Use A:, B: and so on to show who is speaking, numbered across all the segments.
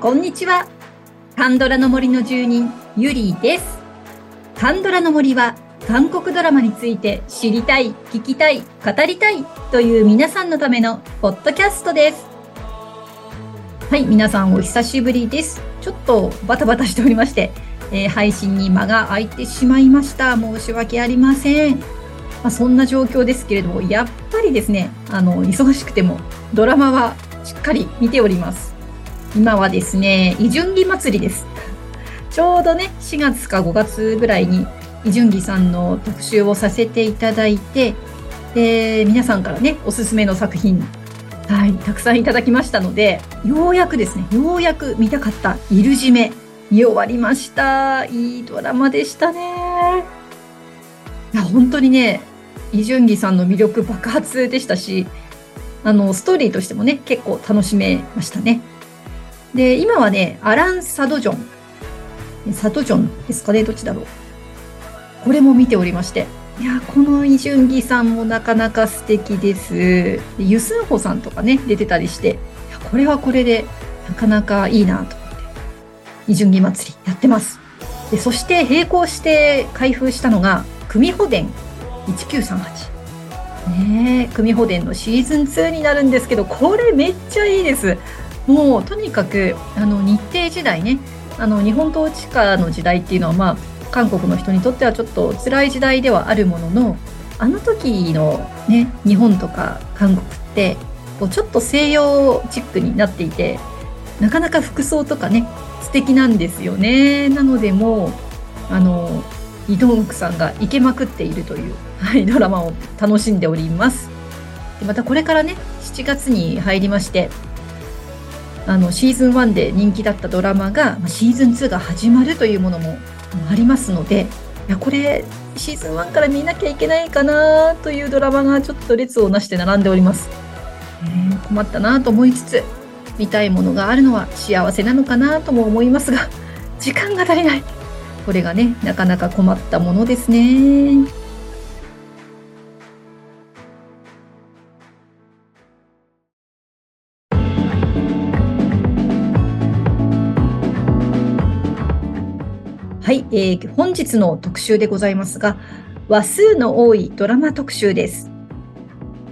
A: こんにちは。カンドラの森の住人、ゆりです。カンドラの森は、韓国ドラマについて知りたい、聞きたい、語りたいという皆さんのためのポッドキャストです。はい、皆さんお久しぶりです。ちょっとバタバタしておりまして、えー、配信に間が空いてしまいました。申し訳ありません。まあ、そんな状況ですけれども、やっぱりですね、あの、忙しくてもドラマはしっかり見ております。今はですね、イジュンギ祭りです。ちょうどね、4月か5月ぐらいに、イジュンギさんの特集をさせていただいて、で、皆さんからね、おすすめの作品、はい、たくさんいただきましたので、ようやくですね、ようやく見たかったイルジメ、見終わりました。いいドラマでしたね。いや、本当にね、イジュンギさんの魅力爆発でしたし、あの、ストーリーとしてもね、結構楽しめましたね。で、今はね、アラン・サドジョン。サドジョンですかねどっちだろう。これも見ておりまして。いや、このイジュンギさんもなかなか素敵です。でユスンホさんとかね、出てたりして、これはこれでなかなかいいなと思って、イジュンギ祭りやってます。でそして並行して開封したのが、組保伝1938。ねえ、組保伝のシーズン2になるんですけど、これめっちゃいいです。もうとにかくあの日程時代ねあの日本統治下の時代っていうのはまあ韓国の人にとってはちょっと辛い時代ではあるもののあの時のね日本とか韓国ってちょっと西洋チックになっていてなかなか服装とかね素敵なんですよね。なのでもうあのイ・ドンクさんがイケまくっているという、はい、ドラマを楽しんでおります。またこれからね7月に入りましてあのシーズン1で人気だったドラマがシーズン2が始まるというものもありますのでいやこれシーズン1から見なきゃいけないかなというドラマがちょっと列をなして並んでおります、えー、困ったなと思いつつ見たいものがあるのは幸せなのかなとも思いますが時間が足りない。これがねなかなか困ったものですね。えー、本日の特集でございますが、話数の多いドラマ特集です。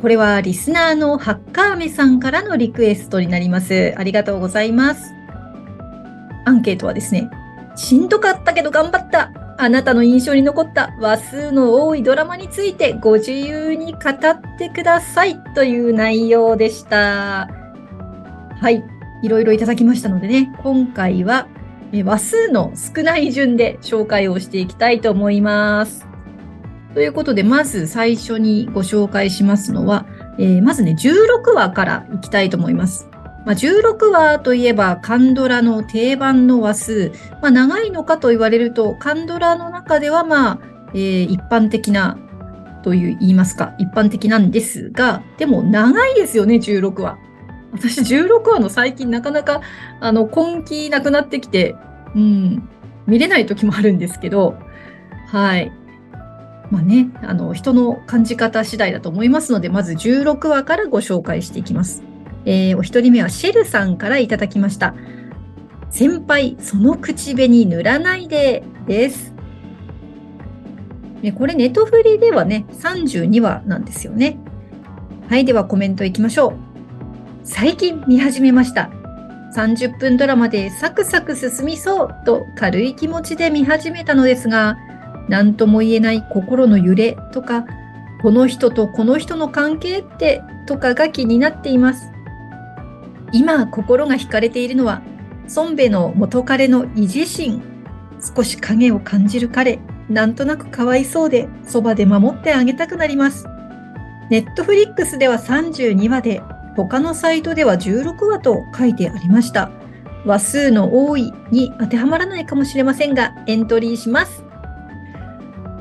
A: これはリスナーのハッカーメさんからのリクエストになります。ありがとうございます。アンケートはですね、しんどかったけど頑張った。あなたの印象に残った話数の多いドラマについてご自由に語ってくださいという内容でした。はい。いろいろいただきましたのでね、今回はえ話数の少ない順で紹介をしていきたいと思います。ということで、まず最初にご紹介しますのは、えー、まずね、16話からいきたいと思います。まあ、16話といえば、カンドラの定番の話数。まあ、長いのかと言われると、カンドラの中では、まあ、えー、一般的なという言いますか、一般的なんですが、でも長いですよね、16話。私16話の最近なかなかあの根気なくなってきて、うん、見れない時もあるんですけど、はい。まあね、あの人の感じ方次第だと思いますので、まず16話からご紹介していきます。えー、お一人目はシェルさんからいただきました。先輩、その口紅塗らないでです。ね、これネトフリではね、32話なんですよね。はい、ではコメントいきましょう。最近見始めました。30分ドラマでサクサク進みそうと軽い気持ちで見始めたのですが、何とも言えない心の揺れとか、この人とこの人の関係ってとかが気になっています。今心が惹かれているのは、孫兵衛の元彼の意地心。少し影を感じる彼、なんとなくかわいそうで、そばで守ってあげたくなります。ネットフリックスでは32話で他のサイトでは16話と書いてありました。話数の多いに当てはまらないかもしれませんが、エントリーします。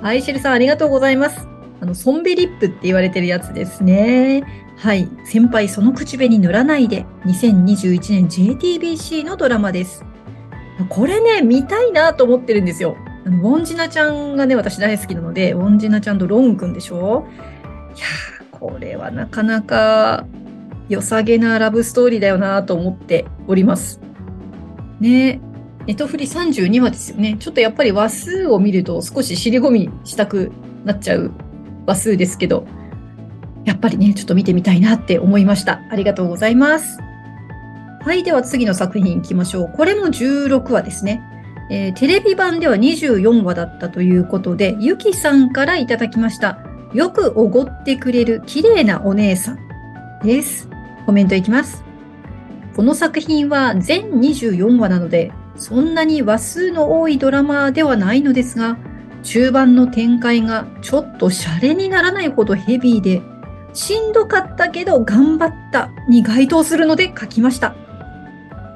A: アイシェルさん、ありがとうございます。あの、ソンベリップって言われてるやつですね。はい。先輩、その口紅塗らないで、2021年 JTBC のドラマです。これね、見たいなと思ってるんですよ。あの、ウォンジナちゃんがね、私大好きなので、ウォンジナちゃんとロン君でしょいやー、これはなかなか良さげなラブストーリーだよなと思っております。ねネトフリ32話ですよね。ちょっとやっぱり話数を見ると少し尻込みしたくなっちゃう話数ですけど、やっぱりね、ちょっと見てみたいなって思いました。ありがとうございます。はい、では次の作品いきましょう。これも16話ですね。えー、テレビ版では24話だったということで、ゆきさんからいただきました。よくおごってくれる綺麗なお姉さんです。コメントいきます。この作品は全24話なので、そんなに話数の多いドラマではないのですが、中盤の展開がちょっとシャレにならないほどヘビーで、しんどかったけど頑張ったに該当するので書きました。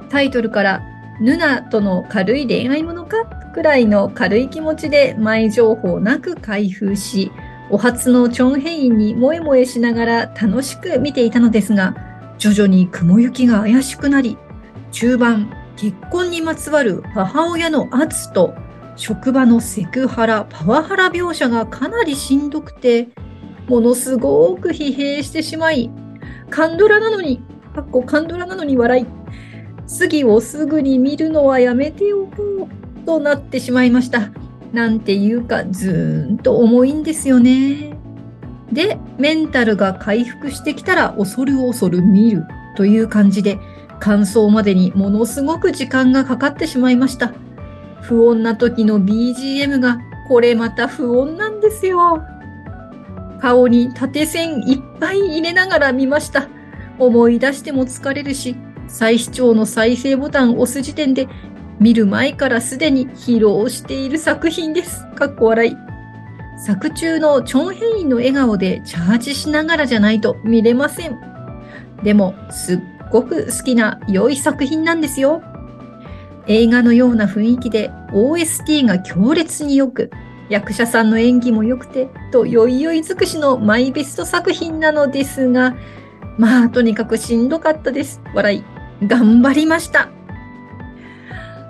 A: タイトルからヌナとの軽い恋愛ものかくらいの軽い気持ちで前情報なく開封し、お初のチョンヘインに萌え萌えしながら楽しく見ていたのですが、徐々に雲行きが怪しくなり、中盤結婚にまつわる母親の圧と職場のセクハラ、パワハラ描写がかなりしんどくて、ものすごく疲弊してしまい、カンドラなのに、かっこカンドラなのに笑い、次をすぐに見るのはやめておこうとなってしまいました。なんていうか、ずーんと重いんですよね。で、メンタルが回復してきたら恐る恐る見るという感じで、完走までにものすごく時間がかかってしまいました。不穏な時の BGM がこれまた不穏なんですよ。顔に縦線いっぱい入れながら見ました。思い出しても疲れるし、再視聴の再生ボタンを押す時点で見る前からすでに披露している作品です。かっこ笑い。作中のチョンヘインの笑顔でチャージしながらじゃないと見れません。でも、すっごく好きな良い作品なんですよ。映画のような雰囲気で OST が強烈に良く、役者さんの演技も良くて、とよいよい尽くしのマイベスト作品なのですが、まあ、とにかくしんどかったです。笑い。頑張りました。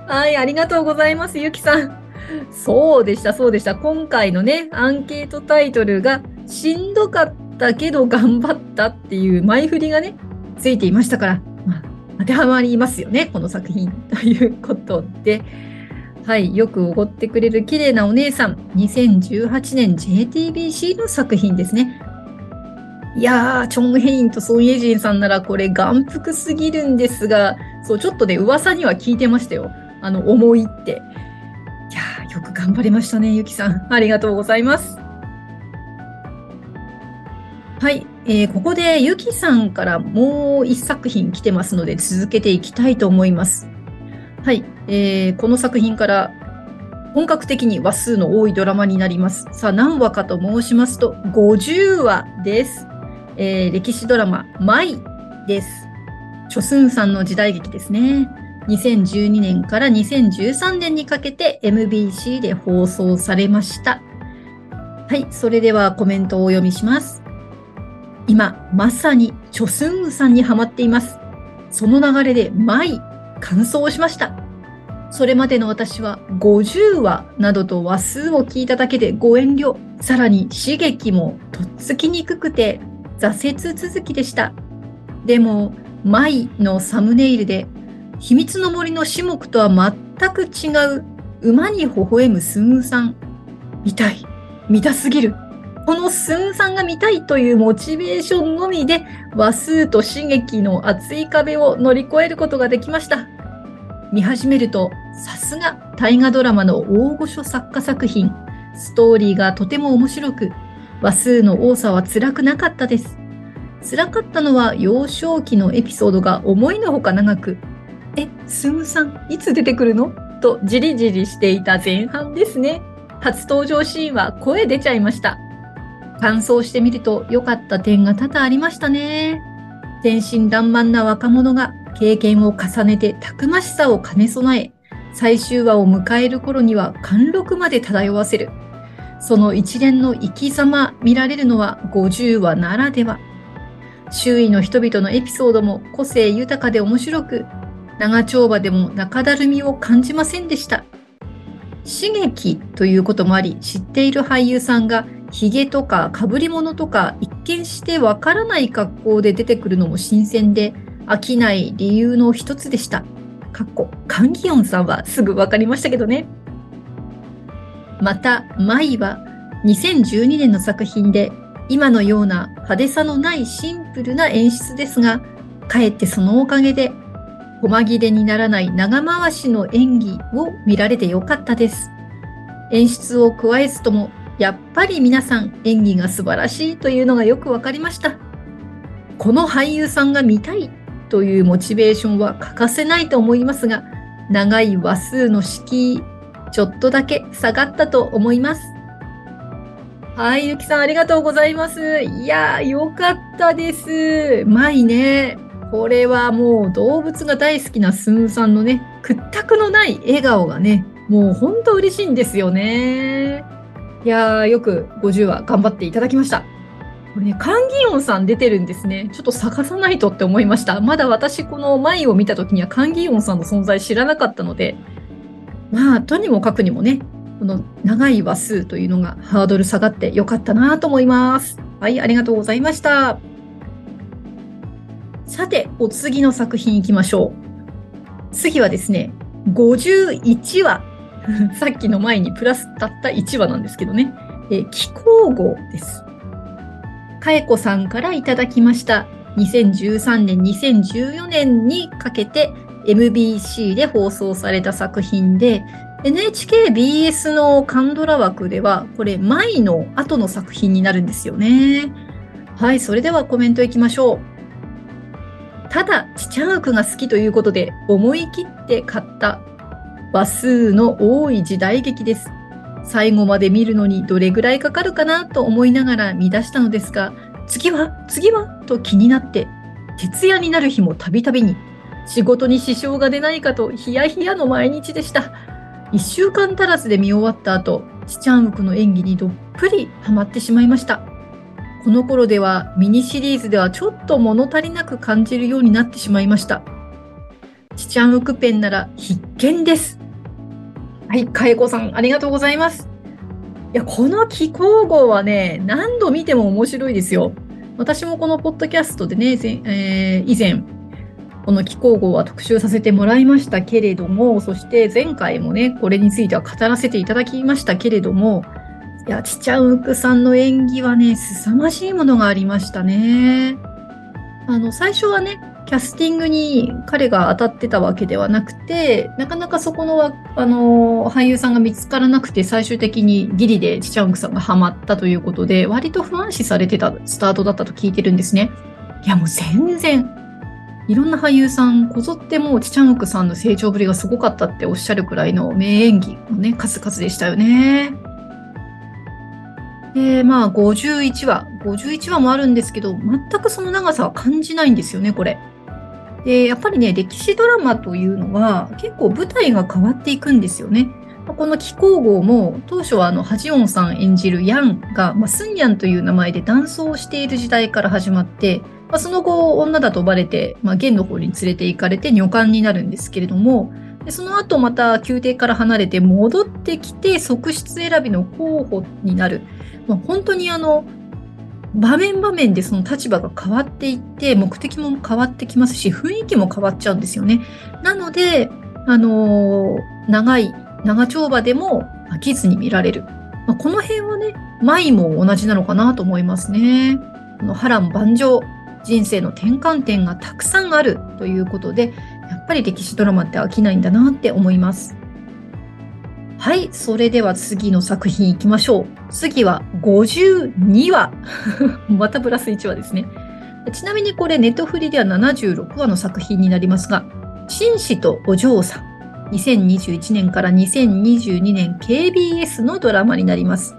A: はい、ありがとうございます、ゆきさん。そうでした、そうでした。今回のね、アンケートタイトルが、しんどかったけど頑張ったっていう前振りがね、ついていましたから、まあ、当てはまりますよね、この作品。ということで、はい、よくおごってくれる綺麗なお姉さん、2018年 JTBC の作品ですね。いやー、チョン・ヘインとソン・イェジンさんならこれ眼福すぎるんですが、そう、ちょっとね、噂には聞いてましたよ。あの、思いって。や、よく頑張りましたね、ゆきさん。ありがとうございます。はい、えー、ここでゆきさんからもう一作品来てますので続けていきたいと思います。はい、えー、この作品から本格的に話数の多いドラマになります。さあ何話かと申しますと50話です。えー、歴史ドラマ「マイ」です。チョスンさんの時代劇ですね。2012年から2013年にかけて MBC で放送されました。はい、それではコメントをお読みします。今、まさにチョスンウさんにハマっています。その流れで、マイ、完走しました。それまでの私は50話などと話数を聞いただけでご遠慮、さらに刺激もとっつきにくくて挫折続きでした。でも、マイのサムネイルで、秘密の森の種目とは全く違う馬に微笑むスンさん。見たい。見たすぎる。このスンさんが見たいというモチベーションのみで話数と刺激の厚い壁を乗り越えることができました。見始めるとさすが大河ドラマの大御所作家作品。ストーリーがとても面白く話数の多さは辛くなかったです。辛かったのは幼少期のエピソードが思いのほか長く、え、スンさんいつ出てくるの？とじりじりしていた前半ですね。初登場シーンは声出ちゃいました。感想してみると良かった点が多々ありましたね。天真爛漫な若者が経験を重ねてたくましさを兼ね備え、最終話を迎える頃には貫禄まで漂わせる。その一連の生き様見られるのは50話ならでは。周囲の人々のエピソードも個性豊かで面白く、長丁場でも中だるみを感じませんでした。刺激ということもあり、知っている俳優さんが髭とか被り物とか一見してわからない格好で出てくるのも新鮮で飽きない理由の一つでした。かっこ、カンギヨンさんはすぐわかりましたけどね。また、マイは2012年の作品で今のような派手さのないシンプルな演出ですが、かえってそのおかげで、細切れにならない長回しの演技を見られてよかったです。演出を加えずとも、やっぱり皆さん演技が素晴らしいというのがよくわかりました。この俳優さんが見たいというモチベーションは欠かせないと思いますが、長い話数の敷居、ちょっとだけ下がったと思います。はい、ゆきさんありがとうございます。いやー、よかったです。まいね。これはもう動物が大好きなスンさんのね、屈託のない笑顔がね、もうほんと嬉しいんですよね。いやー、よく50話頑張っていただきました。これね、カンギヨンさん出てるんですね。ちょっと探さないとって思いました。まだ私この前を見た時にはカンギヨンさんの存在知らなかったので、まあ、とにもかくにもね、この長い話数というのがハードル下がってよかったなと思います。はい、ありがとうございました。さて、お次の作品いきましょう。次はですね、51話。さっきの前にプラスたった1話なんですけどね。え気候号です。かえこさんからいただきました。2013年、2014年にかけて MBC で放送された作品で、NHKBS のカンドラ枠では、これ、舞の後の作品になるんですよね。はい、それではコメントいきましょう。ただ、ちちゃんくが好きということで、思い切って買った話数の多い時代劇です。最後まで見るのにどれぐらいかかるかなと思いながら見出したのですが、次は次はと気になって、徹夜になる日もたびたびに、仕事に支障が出ないかとヒヤヒヤの毎日でした。1週間足らずで見終わった後、チチャンウクの演技にどっぷりハマってしまいました。この頃ではミニシリーズではちょっと物足りなく感じるようになってしまいました。チチャンウクペンなら必見です。はい、かえこさん、ありがとうございます。いや、この気候号はね、何度見ても面白いですよ。私もこのポッドキャストでね、えー、以前、この気候号は特集させてもらいましたけれども、そして前回もね、これについては語らせていただきましたけれども、いや、ちちゃんうくさんの演技はね、凄まじいものがありましたね。あの、最初はね、キャスティングに彼が当たってたわけではなくて、なかなかそこの、あの、俳優さんが見つからなくて、最終的にギリでちちゃんくさんがハマったということで、割と不安視されてたスタートだったと聞いてるんですね。いや、もう全然、いろんな俳優さんこぞってもうちちゃんくさんの成長ぶりがすごかったっておっしゃるくらいの名演技のね、数々でしたよね。で、まあ、51話。51話もあるんですけど、全くその長さは感じないんですよね、これ。で、やっぱりね、歴史ドラマというのは、結構舞台が変わっていくんですよね。この気候号も、当初はあの、ハジオンさん演じるヤンが、まあ、スンヤンという名前で男装している時代から始まって、まあ、その後、女だとバレて、まあ、元の方に連れて行かれて女官になるんですけれども、でその後また宮廷から離れて戻ってきて側室選びの候補になる。まあ、本当にあの、場面場面でその立場が変わっていって、目的も変わってきますし、雰囲気も変わっちゃうんですよね。なので、あのー、長い、長丁場でも飽きずに見られる。まあ、この辺はね、舞も同じなのかなと思いますね。この波乱万丈、人生の転換点がたくさんあるということで、ぱり歴史ドラマって飽きないんだなって思います。はい、それでは次の作品いきましょう。次は52話。またプラス1話ですね。ちなみにこれネットフリでは76話の作品になりますが、紳士とお嬢さん。2021年から2022年 KBS のドラマになります。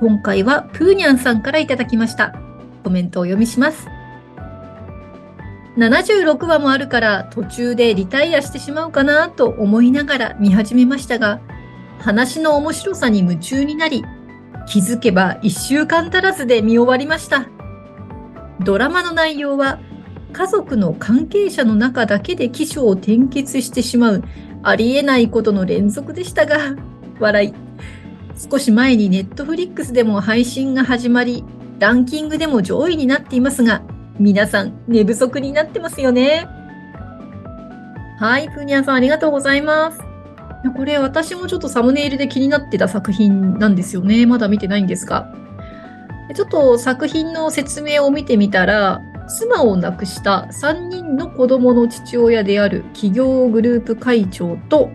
A: 今回はプーニャンさんからいただきました。コメントをお読みします。76話もあるから途中でリタイアしてしまうかなと思いながら見始めましたが、話の面白さに夢中になり、気づけば1週間足らずで見終わりました。ドラマの内容は、家族の関係者の中だけで起承を転結してしまうありえないことの連続でしたが、笑い。少し前にネットフリックスでも配信が始まり、ランキングでも上位になっていますが、皆さん寝不足になってますよね。はい、プーニャンさんありがとうございます。これ私もちょっとサムネイルで気になってた作品なんですよね。まだ見てないんですが。ちょっと作品の説明を見てみたら、妻を亡くした3人の子供の父親である企業グループ会長と、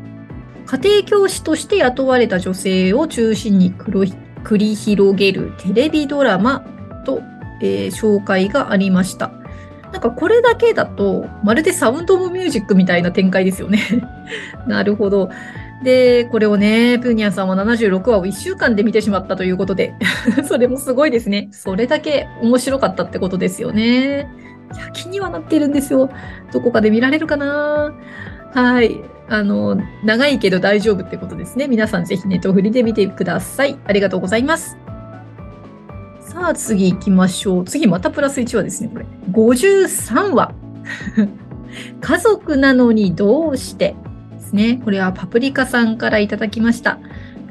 A: 家庭教師として雇われた女性を中心に繰り広げるテレビドラマと、えー、紹介がありました。なんかこれだけだと、まるでサウンド・オブ・ミュージックみたいな展開ですよね なるほど。で、これをね、プーニャンさんは76話を1週間で見てしまったということで それもすごいですね。それだけ面白かったってことですよね。いや、気にはなってるんですよ。どこかで見られるかなはい。あの、長いけど大丈夫ってことですね。皆さんぜひネットフリで見てください。ありがとうございます。さあ、次行きましょう。次またプラス1話ですね、これ。53話。家族なのにどうしてですね。これはパプリカさんからいただきました。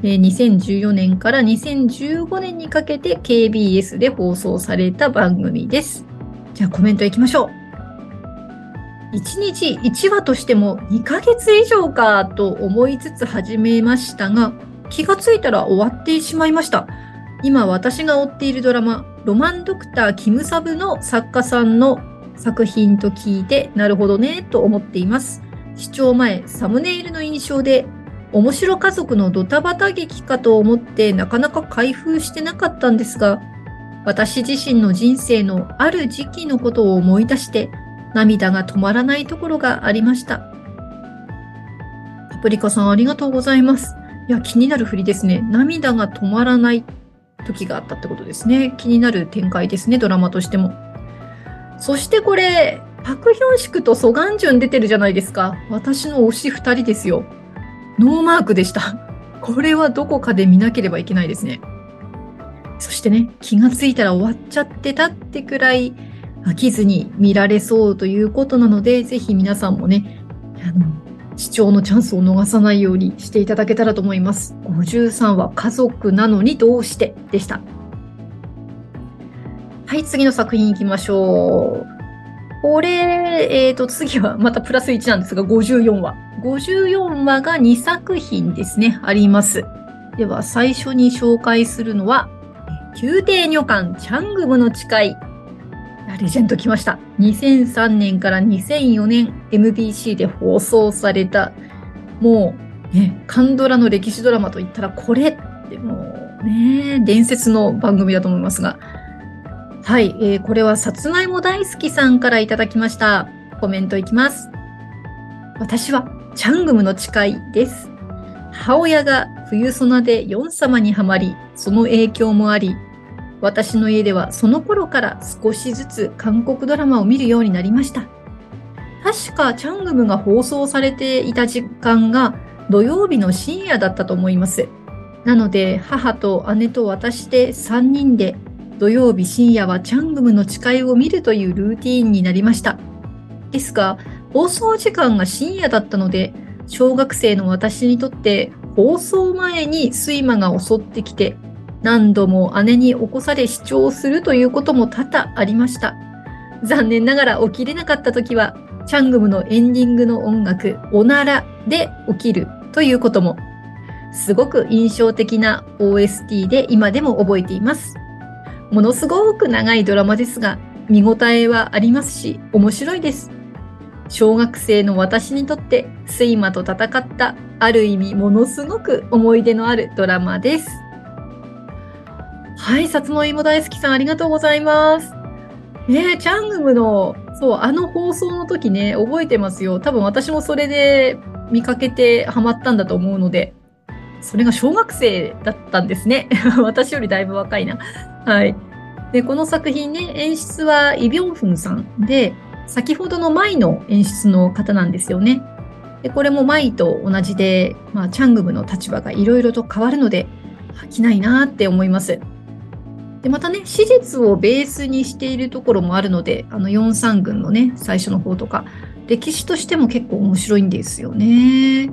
A: 2014年から2015年にかけて KBS で放送された番組です。じゃあコメントいきましょう。1日1話としても2ヶ月以上かと思いつつ始めましたが、気がついたら終わってしまいました。今私が追っているドラマ、ロマンドクターキムサブの作家さんの作品と聞いて、なるほどね、と思っています。視聴前、サムネイルの印象で、面白家族のドタバタ劇かと思ってなかなか開封してなかったんですが、私自身の人生のある時期のことを思い出して、涙が止まらないところがありました。パプリカさんありがとうございます。いや、気になる振りですね。涙が止まらない時があったってことですね。気になる展開ですね、ドラマとしても。そしてこれ、パクヒョンシクとソガンジュン出てるじゃないですか。私の推し2人ですよ。ノーマークでした。これはどこかで見なければいけないですね。そしてね、気がついたら終わっちゃってたってくらい飽きずに見られそうということなので、ぜひ皆さんもね、あの視聴のチャンスを逃さないようにしていただけたらと思います。53話、家族なのにどうしてでした。はい、次の作品行きましょう。これ、えっ、ー、と、次はまたプラス1なんですが、54話。54話が2作品ですね、あります。では、最初に紹介するのは、宮廷女官チャングムの誓いレジェンド来ました。2003年から2004年 MBC で放送された、もうね、カンドラの歴史ドラマといったらこれってもうね、伝説の番組だと思いますが、はい、えー、これはさつまいも大好きさんからいただきました。コメントいきます。私はチャングムの誓いです。母親が冬ソナでヨン様にはまり、その影響もあり、私の家ではその頃から少しずつ韓国ドラマを見るようになりました。確かチャングムが放送されていた時間が土曜日の深夜だったと思います。なので母と姉と私で3人で土曜日深夜はチャングムの誓いを見るというルーティーンになりました。ですが放送時間が深夜だったので小学生の私にとって放送前に睡魔が襲ってきて何度も姉に起こされ視聴するということも多々ありました。残念ながら起きれなかった時は、チャングムのエンディングの音楽、おならで起きるということも、すごく印象的な OST で今でも覚えています。ものすごく長いドラマですが、見応えはありますし、面白いです。小学生の私にとって、睡魔と戦った、ある意味ものすごく思い出のあるドラマです。はい、さつまいも大好きさんありがとうございます。ねチャングムの、そう、あの放送の時ね、覚えてますよ。多分私もそれで見かけてハマったんだと思うので、それが小学生だったんですね。私よりだいぶ若いな。はい。で、この作品ね、演出はイ・ビョンフンさんで、先ほどの舞の演出の方なんですよね。で、これも舞と同じで、まあ、チャングムの立場がいろいろと変わるので、飽きないなって思います。で、またね、史実をベースにしているところもあるので、あの4三軍のね、最初の方とか、歴史としても結構面白いんですよね。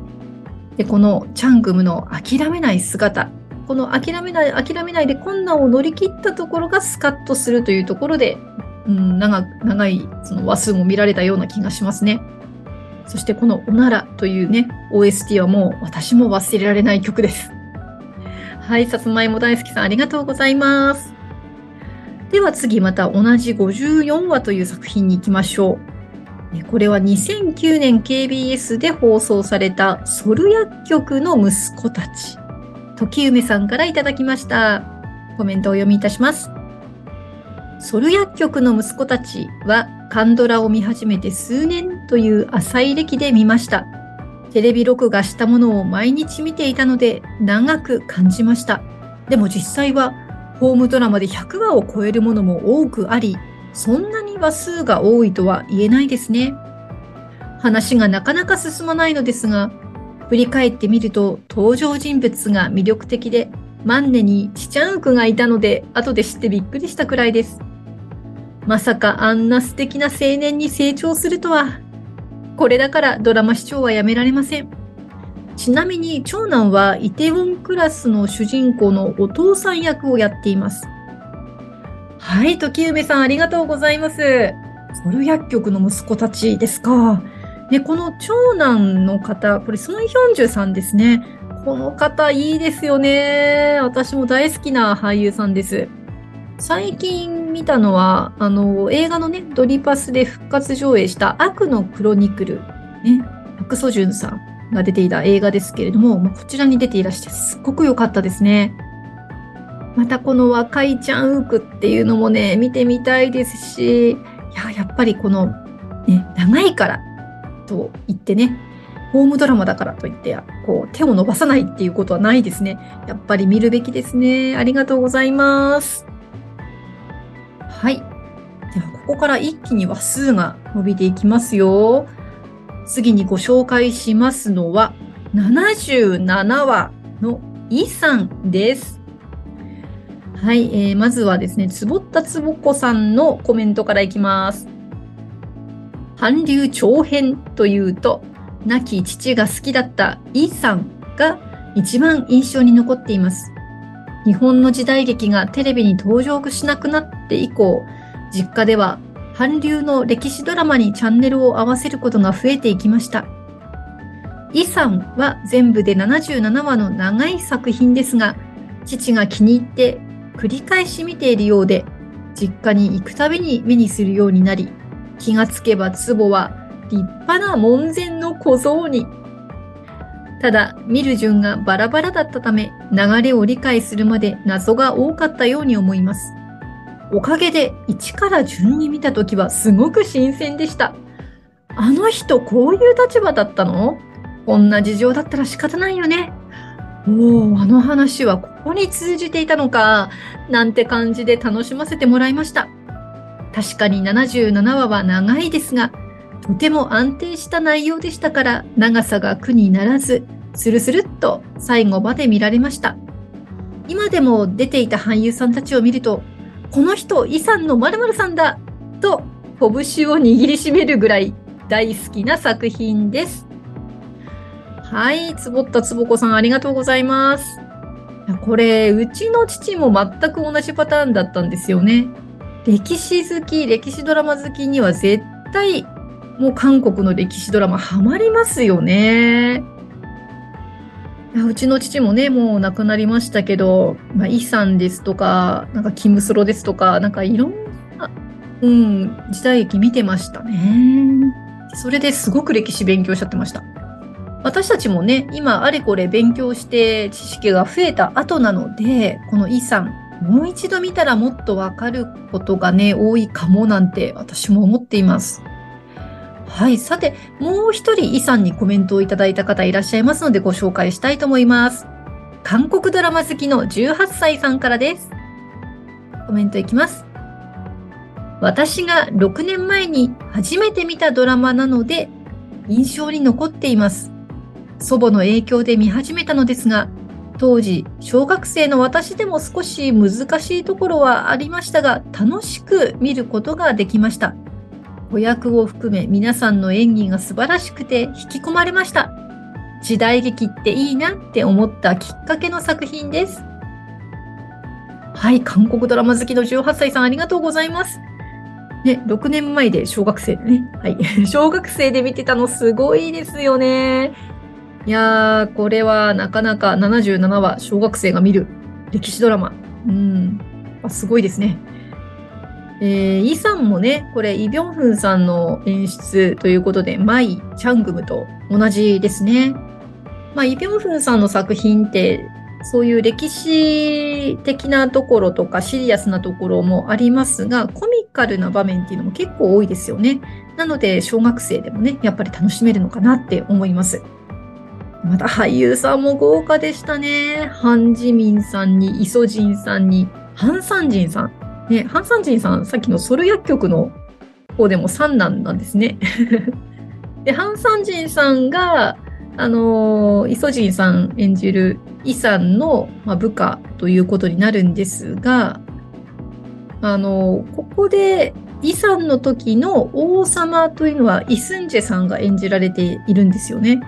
A: で、このチャングムの諦めない姿、この諦めない、諦めないで困難を乗り切ったところがスカッとするというところで、うん、長長いその話数も見られたような気がしますね。そしてこのおならというね、OST はもう私も忘れられない曲です。はい、さつまいも大好きさんありがとうございます。では次また同じ54話という作品に行きましょう。これは2009年 KBS で放送されたソル薬局の息子たち。時梅さんからいただきました。コメントを読みいたします。ソル薬局の息子たちはカンドラを見始めて数年という浅い歴で見ました。テレビ録画したものを毎日見ていたので長く感じました。でも実際はホームドラマで100話を超えるものも多くあり、そんなに話数が多いとは言えないですね。話がなかなか進まないのですが、振り返ってみると登場人物が魅力的で、マンネにチチャンウクがいたので、後で知ってびっくりしたくらいです。まさかあんな素敵な青年に成長するとは。これだからドラマ視聴はやめられません。ちなみに長男はイテウォンクラスの主人公のお父さん役をやっています。はい、時梅さんありがとうございます。ソル薬局の息子たちですか。ね、この長男の方、これソン・ヒョンジュさんですね。この方いいですよね。私も大好きな俳優さんです。最近見たのは、あの、映画のね、ドリパスで復活上映した悪のクロニクル、ね、パクソジュンさんが出ていた映画ですけれども、まあ、こちらに出ていらしてすっごく良かったですね。またこの若いちゃんウークっていうのもね、見てみたいですし、いや、やっぱりこの、ね、長いからと言ってね、ホームドラマだからといって、こう、手を伸ばさないっていうことはないですね。やっぱり見るべきですね。ありがとうございます。はい。では、ここから一気に話数が伸びていきますよ。次にご紹介しますのは、77話のイさんです。はい、えー、まずはですね、つぼったつぼこさんのコメントからいきます。韓流長編というと、亡き父が好きだったイさんが一番印象に残っています。日本の時代劇がテレビに登場しなくなって以降、実家では韓流の歴史ドラマにチャンネルを合わせることが増えていきました。イさんは全部で77話の長い作品ですが、父が気に入って繰り返し見ているようで、実家に行くたびに目にするようになり、気がつけば壺は立派な門前の小僧に。ただ、見る順がバラバラだったため、流れを理解するまで謎が多かったように思います。おかげで1から順に見た時はすごく新鮮でした。あの人こういう立場だったの？こんな事情だったら仕方ないよね。おお、あの話はここに通じていたのか、なんて感じで楽しませてもらいました。確かに77話は長いですが、とても安定した内容でしたから長さが苦にならず、スルスルっと最後まで見られました。今でも出ていた俳優さんたちを見ると、この人、イさんの〇〇さんだと拳を握りしめるぐらい大好きな作品です。はい、つぼったつぼこさんありがとうございます。これ、うちの父も全く同じパターンだったんですよね。歴史好き、歴史ドラマ好きには絶対もう韓国の歴史ドラマハマりますよね。うちの父もね、もう亡くなりましたけど、まあ、イさんですとか、なんかキムスロですとか、なんかいろんな、うん、時代劇見てましたね。それですごく歴史勉強しちゃってました。私たちもね、今あれこれ勉強して知識が増えた後なので、このイさん、もう一度見たらもっとわかることがね、多いかもなんて私も思っています。はい。さて、もう一人、イさんにコメントをいただいた方いらっしゃいますのでご紹介したいと思います。韓国ドラマ好きの18歳さんからです。コメントいきます。私が6年前に初めて見たドラマなので、印象に残っています。祖母の影響で見始めたのですが、当時、小学生の私でも少し難しいところはありましたが、楽しく見ることができました。子役を含め皆さんの演技が素晴らしくて引き込まれました。時代劇っていいなって思ったきっかけの作品です。はい、韓国ドラマ好きの18歳さんありがとうございます。ね、6年前で小学生でね。はい。小学生で見てたのすごいですよね。いやー、これはなかなか77話小学生が見る歴史ドラマ。うん。あすごいですね。えー、イさんもね、これ、イ・ビョンフンさんの演出ということで、マイ・チャングムと同じですね。まあ、イ・ビョンフンさんの作品って、そういう歴史的なところとかシリアスなところもありますが、コミカルな場面っていうのも結構多いですよね。なので、小学生でもね、やっぱり楽しめるのかなって思います。また俳優さんも豪華でしたね。ハン・ジミンさんに、イソジンさんに、ハン・サンジンさん。ね、ハン・サンジンさん、さっきのソル薬局の方でも三男なんですね。で、ハン・サンジンさんが、あのー、イソジンさん演じるイさんの、まあ、部下ということになるんですが、あのー、ここでイさんの時の王様というのはイスンジェさんが演じられているんですよね。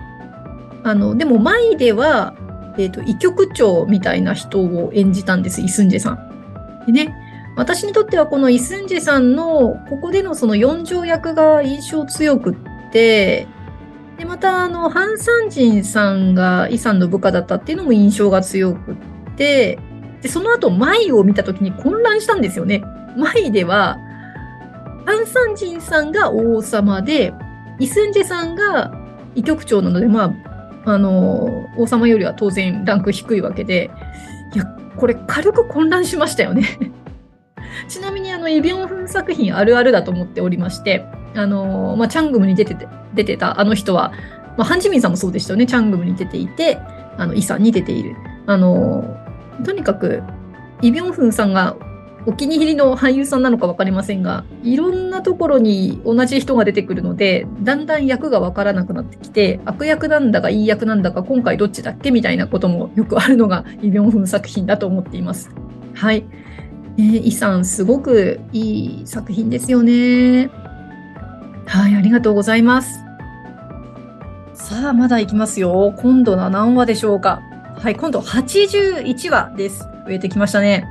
A: あの、でも前では、えっ、ー、と、医局長みたいな人を演じたんです、イスンジェさん。でね、私にとってはこのイスンジェさんのここでのその四条役が印象強くって、で、またあの、ハン・サンジンさんがイさんの部下だったっていうのも印象が強くって、で、その後、マイを見た時に混乱したんですよね。マイでは、ハン・サンジンさんが王様で、イスンジェさんが医局長なので、まあ、あの、王様よりは当然ランク低いわけで、いや、これ軽く混乱しましたよねちなみにあの、イ・ビョンフン作品あるあるだと思っておりまして、あの、まあ、チャングムに出てて、出てたあの人は、まあ、ハン・ジミンさんもそうでしたよね。チャングムに出ていて、あの、イさんに出ている。あの、とにかく、イ・ビョンフンさんがお気に入りの俳優さんなのか分かりませんが、いろんなところに同じ人が出てくるので、だんだん役が分からなくなってきて、悪役なんだかいい役なんだか、今回どっちだっけ？みたいなこともよくあるのがイ・ビョンフン作品だと思っています。はい。えー、イさん、すごくいい作品ですよね。はい、ありがとうございます。さあ、まだいきますよ。今度は何話でしょうか。はい、今度81話です。増えてきましたね。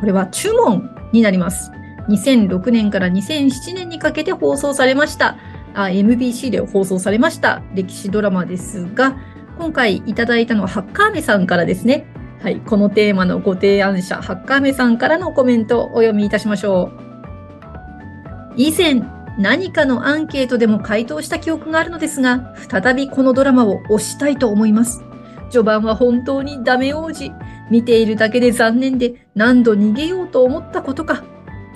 A: これは注文になります。2006年から2007年にかけて放送されましたあ、MBC で放送されました歴史ドラマですが、今回いただいたのはハッカーメさんからですね。はい、このテーマのご提案者、ハッカーメさんからのコメントをお読みいたしましょう。以前、何かのアンケートでも回答した記憶があるのですが、再びこのドラマを推したいと思います。序盤は本当にダメ王子。見ているだけで残念で何度逃げようと思ったことか。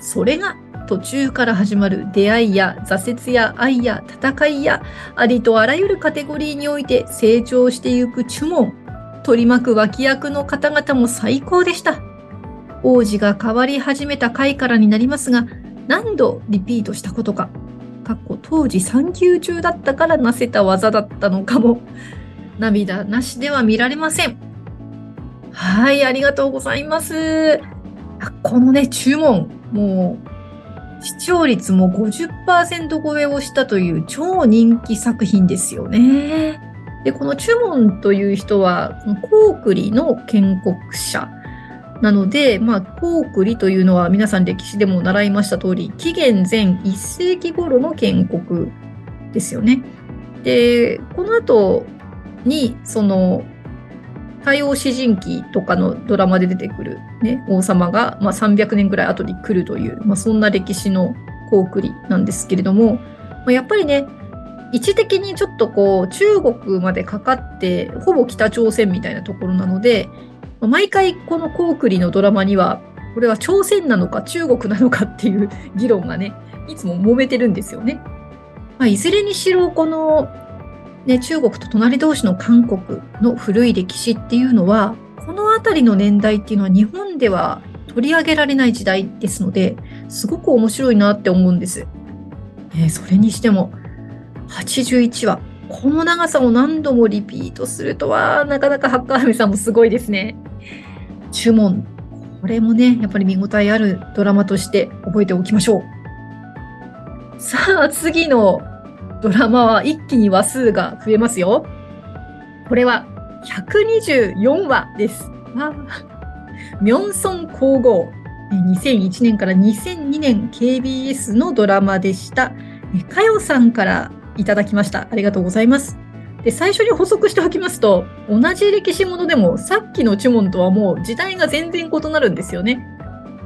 A: それが途中から始まる出会いや挫折や愛や戦いやありとあらゆるカテゴリーにおいて成長してゆくチュモン。取り巻く脇役の方々も最高でした。王子が変わり始めた回からになりますが、何度リピートしたことか。かっこ当時産休中だったからなせた技だったのかも。涙なしでは見られません。はい、ありがとうございます。このね、注文、もう、視聴率も50%超えをしたという超人気作品ですよね。で、この注文という人は、コークリの建国者なので、まあ、コークリというのは皆さん歴史でも習いました通り、紀元前1世紀頃の建国ですよね。で、この後に、その、太陽詩人記とかのドラマで出てくる、ね、王様が、まあ、300年ぐらい後に来るという、まあ、そんな歴史のコークリなんですけれども、まあ、やっぱりね、位置的にちょっとこう中国までかかってほぼ北朝鮮みたいなところなので毎回このコークリのドラマにはこれは朝鮮なのか中国なのかっていう 議論がねいつも揉めてるんですよね。まあ、いずれにしろこのね、中国と隣同士の韓国の古い歴史っていうのは、この辺りの年代っていうのは日本では取り上げられない時代ですので、すごく面白いなって思うんです。えー、それにしても、81話、この長さを何度もリピートするとは、なかなかハッカーハミさんもすごいですね。注文、これもね、やっぱり見応えあるドラマとして覚えておきましょう。さあ、次のドラマは一気に話数が増えますよ。これは124話です。ミョンソン皇后。2001年から2002年 KBS のドラマでした。かよさんからいただきました。ありがとうございます。で最初に補足しておきますと、同じ歴史ものでもさっきのチュモンとはもう時代が全然異なるんですよね。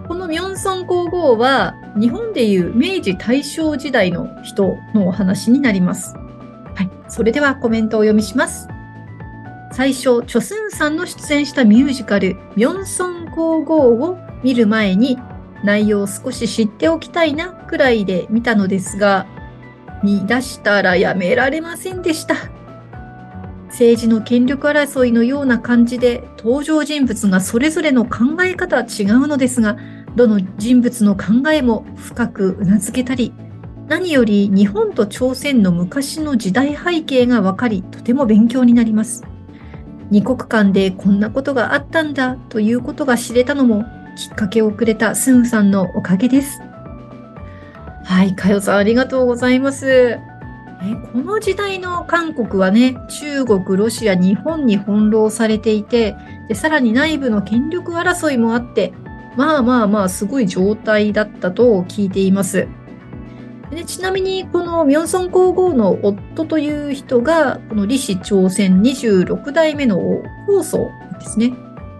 A: このミョンソン皇后は日本でいう明治大正時代の人のお話になります。はい。それではコメントをお読みします。最初、チョスンさんの出演したミュージカル、ミョンソン皇后を見る前に内容を少し知っておきたいなくらいで見たのですが、見出したらやめられませんでした。政治の権力争いのような感じで登場人物がそれぞれの考え方は違うのですが、どの人物の考えも深くうなずけたり、何より日本と朝鮮の昔の時代背景がわかり、とても勉強になります。二国間でこんなことがあったんだということが知れたのもきっかけをくれたスンさんのおかげです。はい、かよさんありがとうございます。えこの時代の韓国はね、中国、ロシア、日本に翻弄されていてで、さらに内部の権力争いもあって、まあまあまあ、すごい状態だったと聞いています。でちなみに、このミョンソン皇后の夫という人が、この李氏朝鮮26代目の王、高祖ですね。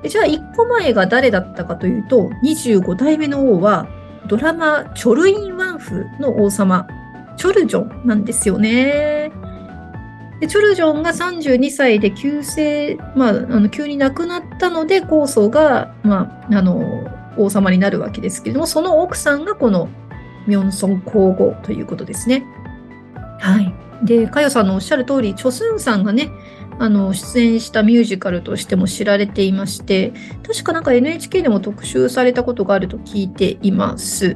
A: でじゃあ、1個前が誰だったかというと、25代目の王は、ドラマ、チョルインワンフの王様、チョルジョンなんですよね。でチョルジョンが32歳で急性、まあ、あの急に亡くなったので、高祖が、まあ、あの、王様になるわけですけれども、その奥さんがこのミョンソン皇后ということですね。はい。で、かよさんのおっしゃる通り、チョスンさんがね、あの、出演したミュージカルとしても知られていまして、確かなんか NHK でも特集されたことがあると聞いています。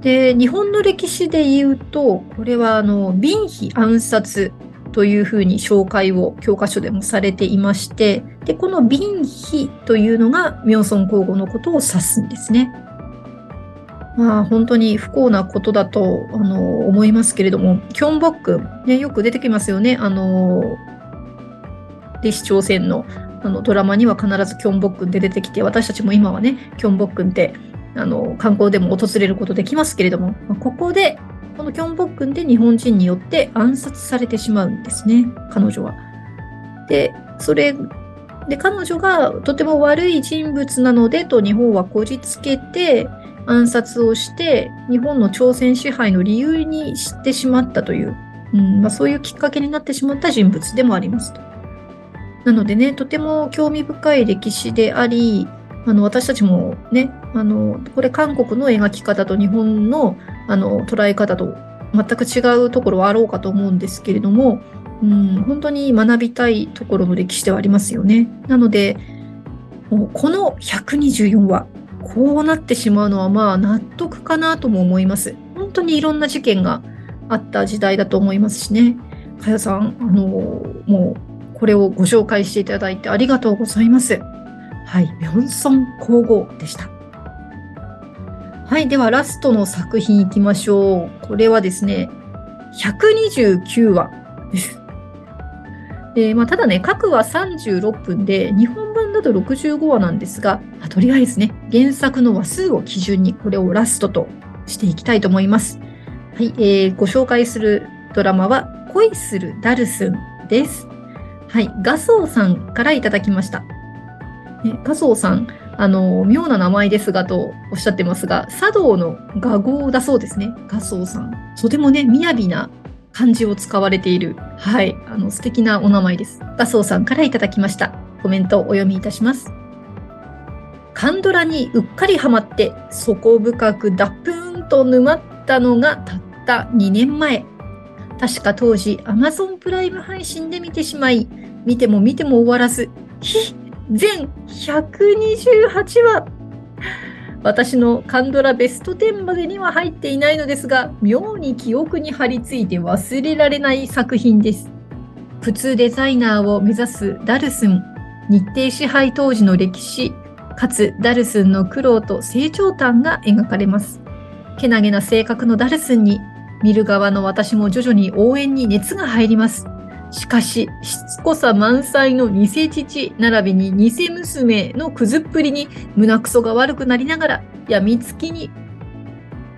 A: で、日本の歴史で言うと、これはあの、ビンヒ暗殺というふうに紹介を教科書でもされていまして、で、このビンヒというのがミョンソン皇后のことを指すんですね。まあ、本当に不幸なことだとあの思いますけれども、キョンボックン、ね、よく出てきますよね。あの、で、市朝鮮のあのドラマには必ずキョンボックンで出てきて、私たちも今はね、キョンボックンってあの観光でも訪れることできますけれども、まあ、ここで、このキョンボックンで日本人によって暗殺されてしまうんですね、彼女は。で、それで、彼女がとても悪い人物なのでと日本はこじつけて、暗殺をして日本の朝鮮支配の理由にしてしまったという、うんまあ、そういうきっかけになってしまった人物でもありますと。なのでね、とても興味深い歴史であり、あの私たちもね、あのこれ韓国の描き方と日本のあの捉え方と全く違うところはあろうかと思うんですけれども、うん、本当に学びたいところの歴史ではありますよね。なので、この124話、こうなってしまうのはまあ納得かなとも思います。本当にいろんな事件があった時代だと思いますしね。かやさん、あのもうこれをご紹介していただいてありがとうございます。はい、ミョンソン皇后でした。はい、ではラストの作品いきましょう。これはですね、129話です。でまあ、ただね、各話36分で、日本版だと65話なんですが、まあ、とりあえずね、原作の話数を基準にこれをラストとしていきたいと思います。はい、えー、ご紹介するドラマは、恋するダルスンです。はい、ガソーさんからいただきました。ね、ガソーさん、あの、妙な名前ですがとおっしゃってますが、茶道の画号だそうですね。ガソーさん。とてもね、雅な漢字を使われている、はい、あの素敵なお名前です。ガソーさんからいただきました。コメントをお読みいたします。カンドラにうっかりハマって、底深くダップーンと沼ったのがたった2年前。確か当時、Amazon プライム配信で見てしまい、見ても見ても終わらず、ひ全128話私のカンドラベスト10までには入っていないのですが、妙に記憶に張り付いて忘れられない作品です。普通デザイナーを目指すダルスン、日程支配当時の歴史、かつダルスンの苦労と成長譚が描かれます。けなげな性格のダルスンに、見る側の私も徐々に応援に熱が入ります。しかし、しつこさ満載の偽父、並びに偽娘のくずっぷりに胸くそが悪くなりながら、やみつきに。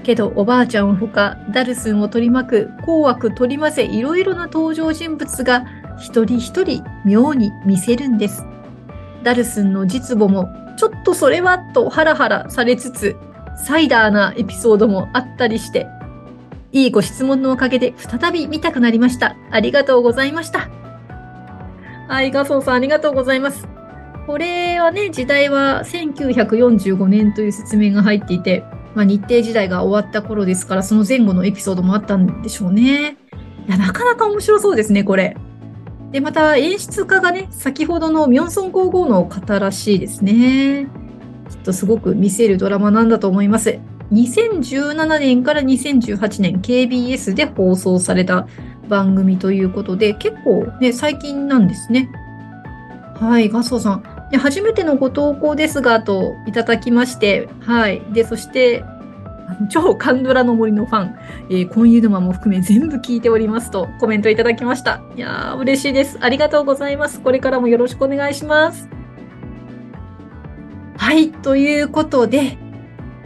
A: けど、おばあちゃんほか、ダルスンを取り巻く、紅悪取り混ぜ、いろいろな登場人物が、一人一人妙に見せるんです。ダルスンの実母も、ちょっとそれはとハラハラされつつ、サイダーなエピソードもあったりして、いいご質問のおかげで再び見たくなりました。ありがとうございました。はい、ガソンさんありがとうございます。これはね、時代は1945年という説明が入っていて、まあ、日程時代が終わった頃ですから、その前後のエピソードもあったんでしょうね。いや、なかなか面白そうですね、これ。で、また演出家がね、先ほどのミョンソン皇后の方らしいですね。きっとすごく見せるドラマなんだと思います。2017年から2018年 KBS で放送された番組ということで、結構ね、最近なんですね。はい、ガソさん。初めてのご投稿ですが、といただきまして、はい。で、そして、超カンドラの森のファン、えー、コンユ沼も含め全部聞いておりますとコメントいただきました。いやー、嬉しいです。ありがとうございます。これからもよろしくお願いします。はい、ということで、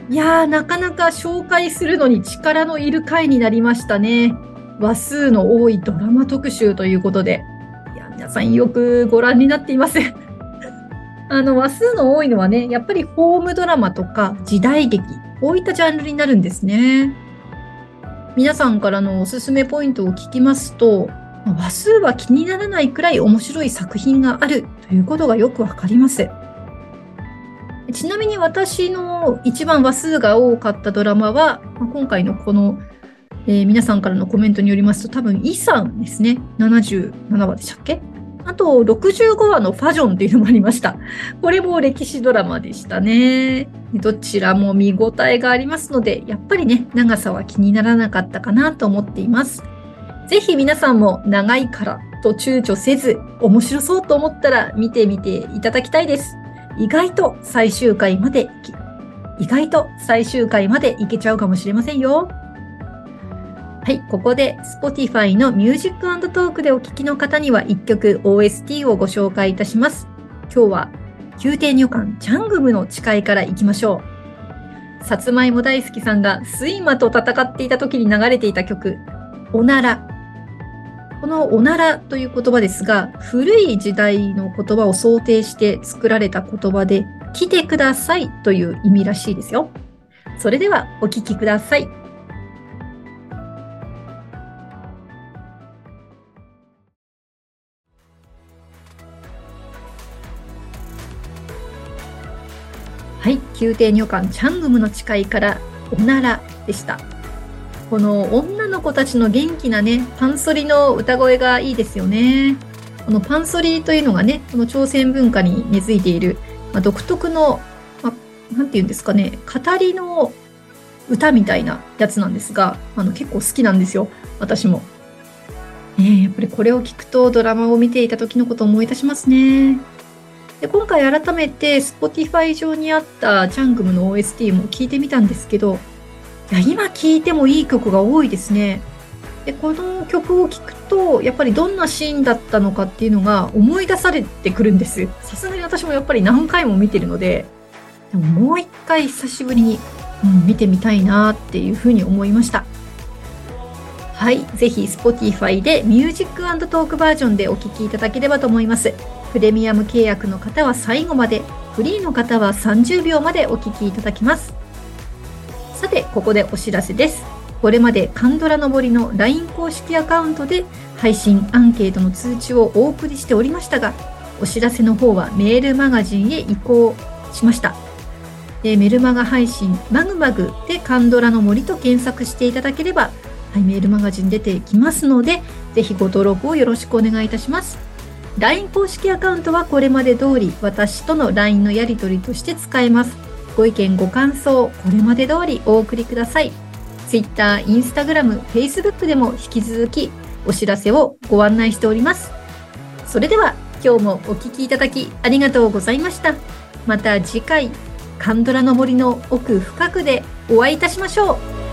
A: いやー、なかなか紹介するのに力のいる回になりましたね。話数の多いドラマ特集ということで。いや、皆さんよくご覧になっています。あの、話数の多いのはね、やっぱりホームドラマとか時代劇、こういったジャンルになるんですね。皆さんからのおすすめポイントを聞きますと、話数は気にならないくらい面白い作品があるということがよくわかります。ちなみに私の一番話数が多かったドラマは、今回のこの、えー、皆さんからのコメントによりますと、多分、イさんですね。77話でしたっけ？あと、65話のファジョンっていうのもありました。これも歴史ドラマでしたね。どちらも見応えがありますので、やっぱりね、長さは気にならなかったかなと思っています。ぜひ皆さんも長いからと躊躇せず、面白そうと思ったら見てみていただきたいです。意外と最終回まで、意外と最終回までいけちゃうかもしれませんよ。はい、ここで Spotify の Music Talk でお聴きの方には1曲 OST をご紹介いたします。今日は宮廷女官チャングムの誓いからいきましょう。さつまいも大好きさんが睡魔と戦っていた時に流れていた曲、おならこのおならという言葉ですが、古い時代の言葉を想定して作られた言葉で、来てくださいという意味らしいですよ。それではお聞きください。はい、宮廷女官チャングムの誓いからおならでした。この女の子たちの元気なね、パンソリの歌声がいいですよね。このパンソリというのがね、この朝鮮文化に根付いている、まあ、独特の、まあ、なんて言うんですかね、語りの歌みたいなやつなんですが、あの結構好きなんですよ、私も。ね、やっぱりこれを聞くとドラマを見ていた時のことを思い出しますね。で今回改めて Spotify 上にあったチャングムの OST も聞いてみたんですけど、や今聴いてもいい曲が多いですね。でこの曲を聴くとやっぱりどんなシーンだったのかっていうのが思い出されてくるんですさすがに私もやっぱり何回も見てるのででももう一回久しぶりに、うん、見てみたいなっていうふうに思いましたはい、ぜひ Spotify で Music Talk バージョンでお聴きいただければと思います。プレミアム契約の方は最後まで、フリーの方は30秒までお聴きいただきます。ここでお知らせです。これまでカンドラの森の LINE 公式アカウントで配信アンケートの通知をお送りしておりましたが、お知らせの方はメールマガジンへ移行しました。でメルマガ配信マグマグでカンドラの森と検索していただければ、はい、メールマガジン出てきますので、ぜひご登録をよろしくお願いいたします。LINE 公式アカウントはこれまで通り私との LINE のやり取りとして使えます。ご意見ご感想これまで通りお送りください。Twitter、Instagram、Facebook でも引き続きお知らせをご案内しております。それでは今日もお聴きいただきありがとうございました。また次回カンドラの森の奥深くでお会いいたしましょう。